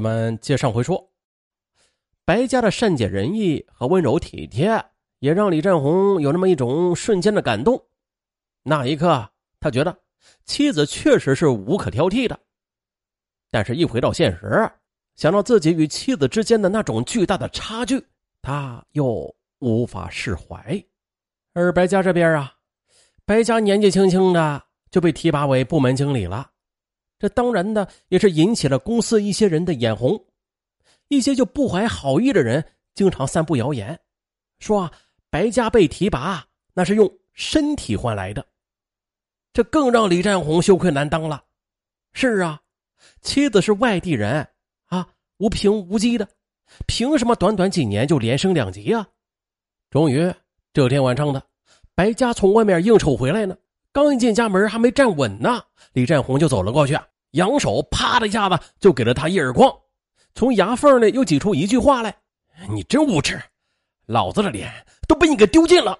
咱们接上回说，白家的善解人意和温柔体贴，也让李占宏有那么一种瞬间的感动。那一刻，他觉得妻子确实是无可挑剔的。但是，一回到现实，想到自己与妻子之间的那种巨大的差距，他又无法释怀。而白家这边啊，白家年纪轻轻的就被提拔为部门经理了。这当然的也是引起了公司一些人的眼红，一些就不怀好意的人经常散布谣言，说啊白家被提拔那是用身体换来的，这更让李占红羞愧难当了。是啊，妻子是外地人啊，无凭无据的，凭什么短短几年就连升两级啊？终于这天晚上的，白家从外面应酬回来呢，刚一进家门还没站稳呢，李占红就走了过去。扬手，啪的一下子就给了他一耳光，从牙缝里又挤出一句话来：“你真无耻，老子的脸都被你给丢尽了。”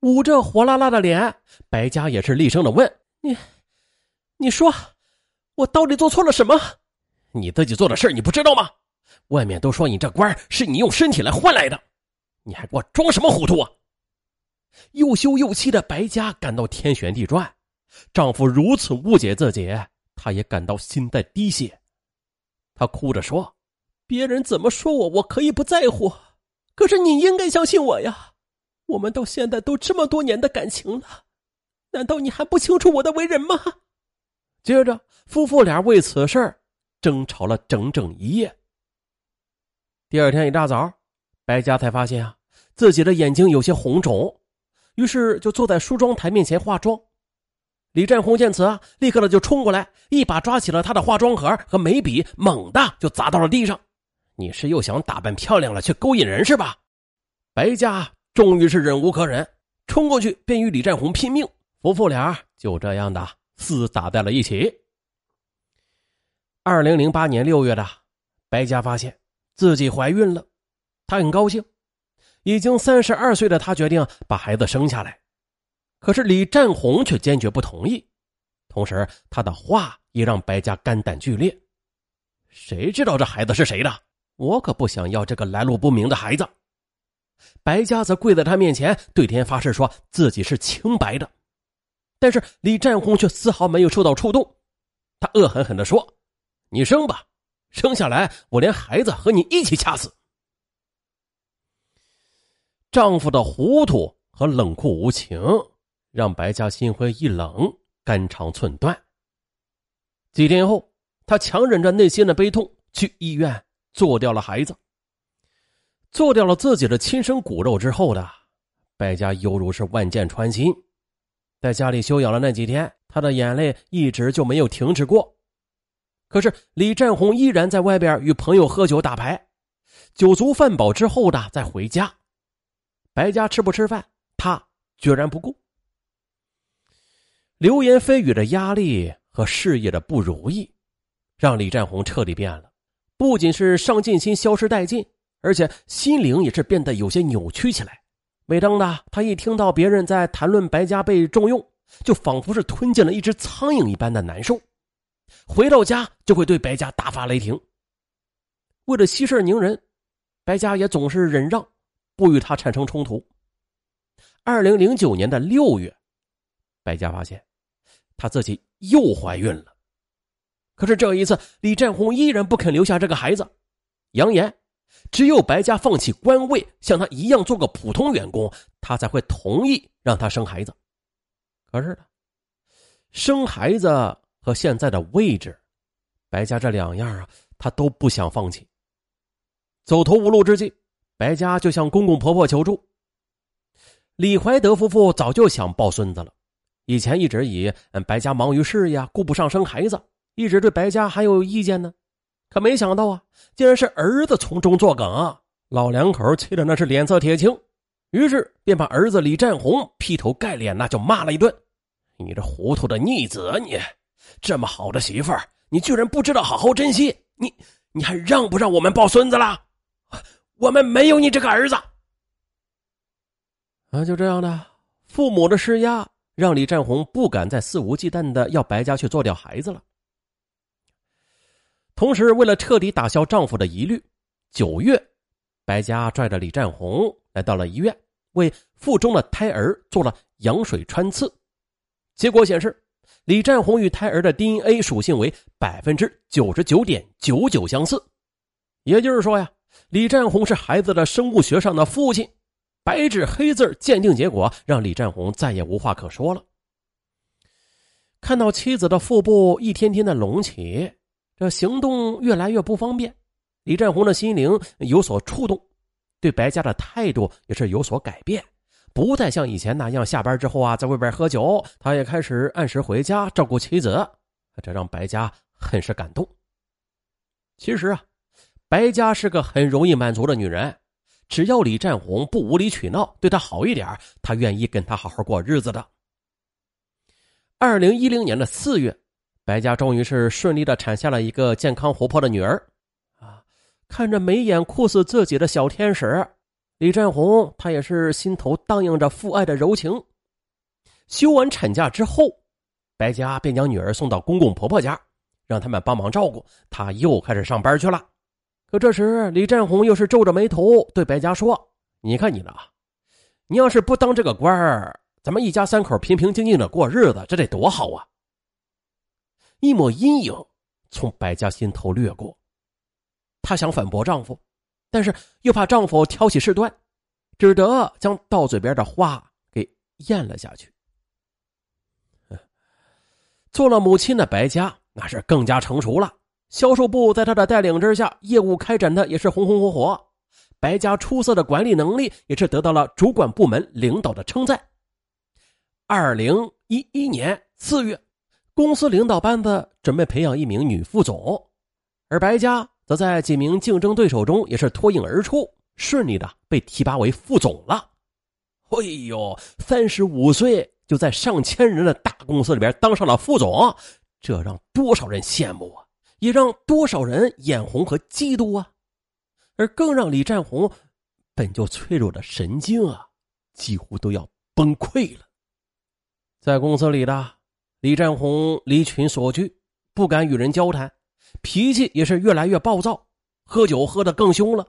捂着火辣辣的脸，白家也是厉声的问：“你，你说，我到底做错了什么？你自己做的事你不知道吗？外面都说你这官是你用身体来换来的，你还给我装什么糊涂啊？”又羞又气的白家感到天旋地转，丈夫如此误解自己。他也感到心在滴血，他哭着说：“别人怎么说我，我可以不在乎，可是你应该相信我呀！我们到现在都这么多年的感情了，难道你还不清楚我的为人吗？”接着，夫妇俩为此事争吵了整整一夜。第二天一大早，白家才发现啊，自己的眼睛有些红肿，于是就坐在梳妆台面前化妆。李占宏见此啊，立刻的就冲过来，一把抓起了他的化妆盒和眉笔，猛地就砸到了地上。你是又想打扮漂亮了去勾引人是吧？白家终于是忍无可忍，冲过去便与李占宏拼命，夫妇俩就这样的厮打在了一起。二零零八年六月的，白家发现自己怀孕了，她很高兴。已经三十二岁的她决定把孩子生下来。可是李占红却坚决不同意，同时他的话也让白家肝胆俱裂。谁知道这孩子是谁的？我可不想要这个来路不明的孩子。白家则跪在他面前，对天发誓说自己是清白的。但是李占红却丝毫没有受到触动，他恶狠狠地说：“你生吧，生下来我连孩子和你一起掐死。”丈夫的糊涂和冷酷无情。让白家心灰意冷，肝肠寸断。几天后，他强忍着内心的悲痛，去医院做掉了孩子。做掉了自己的亲生骨肉之后的白家，犹如是万箭穿心。在家里休养了那几天，他的眼泪一直就没有停止过。可是李占红依然在外边与朋友喝酒打牌，酒足饭饱之后的再回家。白家吃不吃饭，他决然不顾。流言蜚语的压力和事业的不如意，让李占红彻底变了。不仅是上进心消失殆尽，而且心灵也是变得有些扭曲起来。每当呢，他一听到别人在谈论白家被重用，就仿佛是吞进了一只苍蝇一般的难受。回到家就会对白家大发雷霆。为了息事宁人，白家也总是忍让，不与他产生冲突。二零零九年的六月，白家发现。她自己又怀孕了，可是这一次，李占红依然不肯留下这个孩子，扬言只有白家放弃官位，像他一样做个普通员工，他才会同意让他生孩子。可是呢，生孩子和现在的位置，白家这两样啊，他都不想放弃。走投无路之际，白家就向公公婆婆求助。李怀德夫妇早就想抱孙子了。以前一直以白家忙于事业，顾不上生孩子，一直对白家还有意见呢。可没想到啊，竟然是儿子从中作梗，老两口气的那是脸色铁青，于是便把儿子李占红劈头盖脸那就骂了一顿：“你这糊涂的逆子啊，你这么好的媳妇儿，你居然不知道好好珍惜，你你还让不让我们抱孙子了？我们没有你这个儿子。”啊，就这样的，父母的施压。让李占红不敢再肆无忌惮的要白家去做掉孩子了。同时，为了彻底打消丈夫的疑虑，九月，白家拽着李占红来到了医院，为腹中的胎儿做了羊水穿刺。结果显示，李占红与胎儿的 DNA 属性为百分之九十九点九九相似。也就是说呀，李占红是孩子的生物学上的父亲。白纸黑字鉴定结果让李占红再也无话可说了。看到妻子的腹部一天天的隆起。这行动越来越不方便，李占红的心灵有所触动，对白家的态度也是有所改变，不再像以前那样下班之后啊在外边喝酒，他也开始按时回家照顾妻子，这让白家很是感动。其实啊，白家是个很容易满足的女人，只要李占红不无理取闹，对她好一点，她愿意跟他好好过日子的。二零一零年的四月。白家终于是顺利的产下了一个健康活泼的女儿，啊，看着眉眼酷似自己的小天使，李占红他也是心头荡漾着父爱的柔情。休完产假之后，白家便将女儿送到公公婆婆家，让他们帮忙照顾，他又开始上班去了。可这时，李占红又是皱着眉头对白家说：“你看你呢，你要是不当这个官儿，咱们一家三口平平静静的过日子，这得多好啊！”一抹阴影从白家心头掠过，她想反驳丈夫，但是又怕丈夫挑起事端，只得将到嘴边的话给咽了下去。做了母亲的白家那是更加成熟了，销售部在他的带领之下，业务开展的也是红红火火。白家出色的管理能力也是得到了主管部门领导的称赞。二零一一年四月。公司领导班子准备培养一名女副总，而白家则在几名竞争对手中也是脱颖而出，顺利的被提拔为副总了。哎呦，三十五岁就在上千人的大公司里边当上了副总，这让多少人羡慕啊，也让多少人眼红和嫉妒啊。而更让李占红本就脆弱的神经啊，几乎都要崩溃了。在公司里的。李占红离群索居，不敢与人交谈，脾气也是越来越暴躁，喝酒喝得更凶了。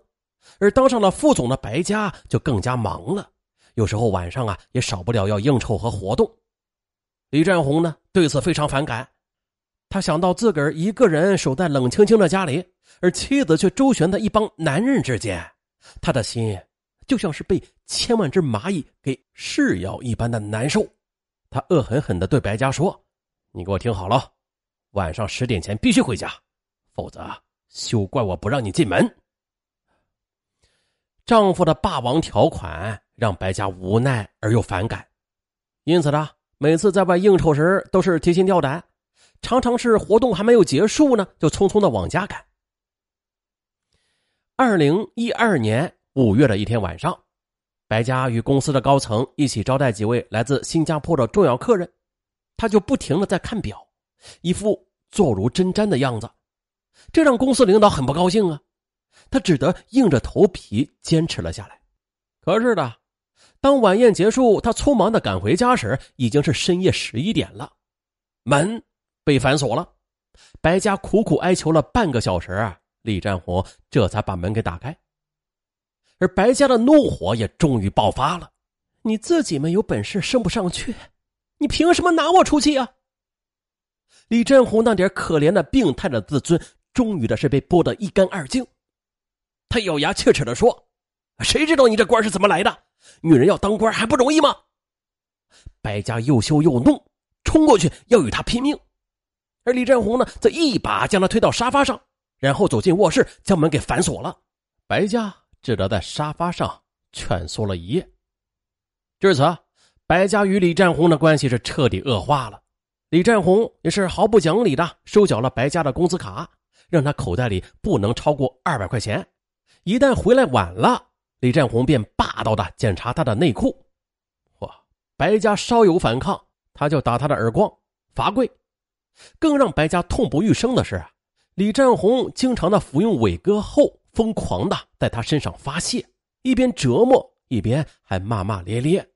而当上了副总的白家就更加忙了，有时候晚上啊也少不了要应酬和活动。李占红呢对此非常反感，他想到自个儿一个人守在冷清清的家里，而妻子却周旋在一帮男人之间，他的心就像是被千万只蚂蚁给噬咬一般的难受。他恶狠狠地对白家说。你给我听好了，晚上十点前必须回家，否则休怪我不让你进门。丈夫的霸王条款让白家无奈而又反感，因此呢，每次在外应酬时都是提心吊胆，常常是活动还没有结束呢，就匆匆的往家赶。二零一二年五月的一天晚上，白家与公司的高层一起招待几位来自新加坡的重要客人。他就不停的在看表，一副坐如针毡的样子，这让公司领导很不高兴啊。他只得硬着头皮坚持了下来。可是的，当晚宴结束，他匆忙的赶回家时，已经是深夜十一点了，门被反锁了。白家苦苦哀求了半个小时，李占红这才把门给打开。而白家的怒火也终于爆发了：“你自己没有本事升不上去。”你凭什么拿我出气啊？李振红那点可怜的病态的自尊，终于的是被剥得一干二净。他咬牙切齿的说：“谁知道你这官是怎么来的？女人要当官还不容易吗？”白家又羞又怒，冲过去要与他拼命，而李振红呢，则一把将他推到沙发上，然后走进卧室，将门给反锁了。白家只得在沙发上蜷缩了一夜。至此。白家与李占红的关系是彻底恶化了，李占红也是毫不讲理的收缴了白家的工资卡，让他口袋里不能超过二百块钱。一旦回来晚了，李占红便霸道的检查他的内裤。嚯，白家稍有反抗，他就打他的耳光、罚跪。更让白家痛不欲生的是，李占红经常的服用伟哥后，疯狂的在他身上发泄，一边折磨一边还骂骂咧咧。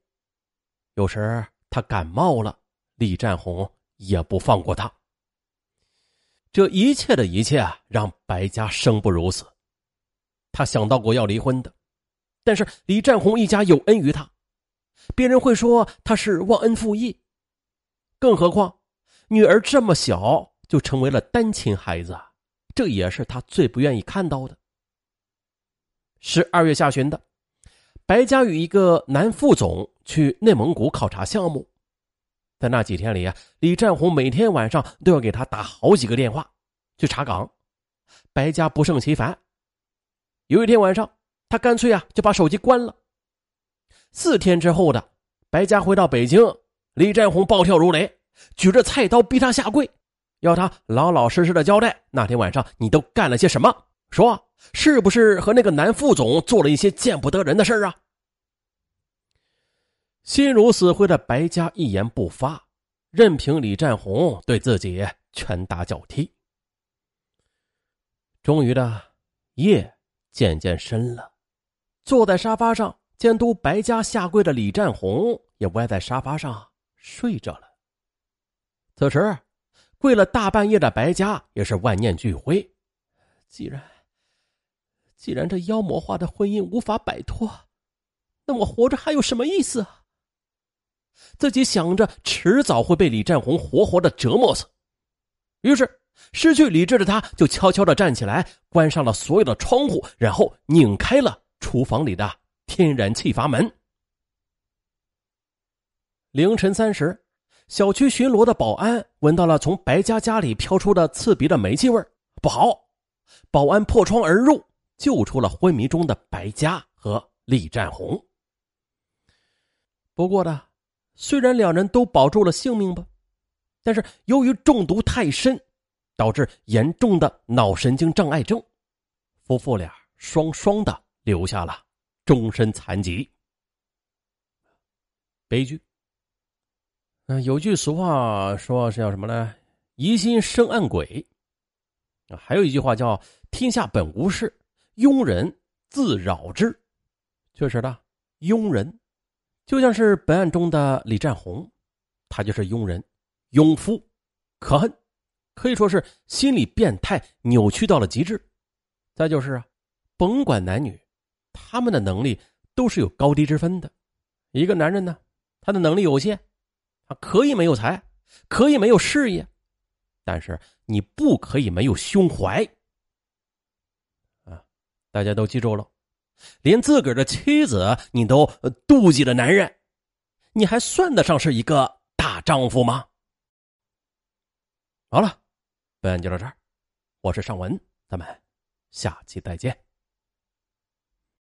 有时他感冒了，李占红也不放过他。这一切的一切啊，让白家生不如死。他想到过要离婚的，但是李占红一家有恩于他，别人会说他是忘恩负义。更何况，女儿这么小就成为了单亲孩子，这也是他最不愿意看到的。十二月下旬的，白家与一个男副总去内蒙古考察项目。在那几天里啊，李占红每天晚上都要给他打好几个电话去查岗，白家不胜其烦。有一天晚上，他干脆啊就把手机关了。四天之后的，白家回到北京，李占红暴跳如雷，举着菜刀逼他下跪，要他老老实实的交代那天晚上你都干了些什么，说是不是和那个男副总做了一些见不得人的事啊？心如死灰的白家一言不发，任凭李占红对自己拳打脚踢。终于的，夜渐渐深了，坐在沙发上监督白家下跪的李占红也歪在沙发上睡着了。此时，跪了大半夜的白家也是万念俱灰。既然，既然这妖魔化的婚姻无法摆脱，那我活着还有什么意思啊？自己想着迟早会被李占红活活的折磨死，于是失去理智的他就悄悄的站起来，关上了所有的窗户，然后拧开了厨房里的天然气阀门。凌晨三时，小区巡逻的保安闻到了从白家家里飘出的刺鼻的煤气味不好！保安破窗而入，救出了昏迷中的白家和李占红。不过呢。虽然两人都保住了性命吧，但是由于中毒太深，导致严重的脑神经障碍症，夫妇俩双双的留下了终身残疾。悲剧。嗯，有句俗话说是叫什么呢？疑心生暗鬼。啊，还有一句话叫“天下本无事，庸人自扰之”。确实的，庸人。就像是本案中的李占红，他就是庸人、庸夫、可恨，可以说是心理变态扭曲到了极致。再就是啊，甭管男女，他们的能力都是有高低之分的。一个男人呢，他的能力有限，可以没有才，可以没有事业，但是你不可以没有胸怀。啊，大家都记住了。连自个儿的妻子你都妒忌的男人，你还算得上是一个大丈夫吗？好了，本案就到这儿，我是尚文，咱们下期再见。